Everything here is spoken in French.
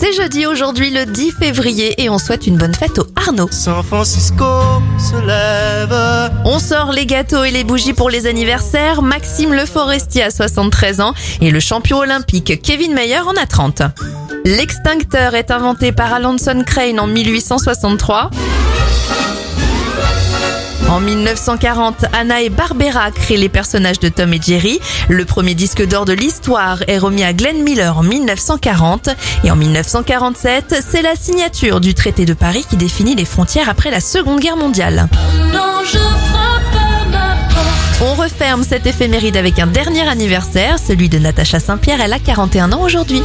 C'est jeudi aujourd'hui le 10 février et on souhaite une bonne fête au Arnaud. San Francisco se lève. On sort les gâteaux et les bougies pour les anniversaires. Maxime Le Forestier a 73 ans et le champion olympique Kevin Mayer en a 30. L'extincteur est inventé par Alanson Crane en 1863. En 1940, Anna et Barbera créent les personnages de Tom et Jerry. Le premier disque d'or de l'histoire est remis à Glenn Miller en 1940. Et en 1947, c'est la signature du traité de Paris qui définit les frontières après la Seconde Guerre mondiale. Non, je. On referme cette éphéméride avec un dernier anniversaire, celui de Natacha Saint-Pierre. Elle a 41 ans aujourd'hui.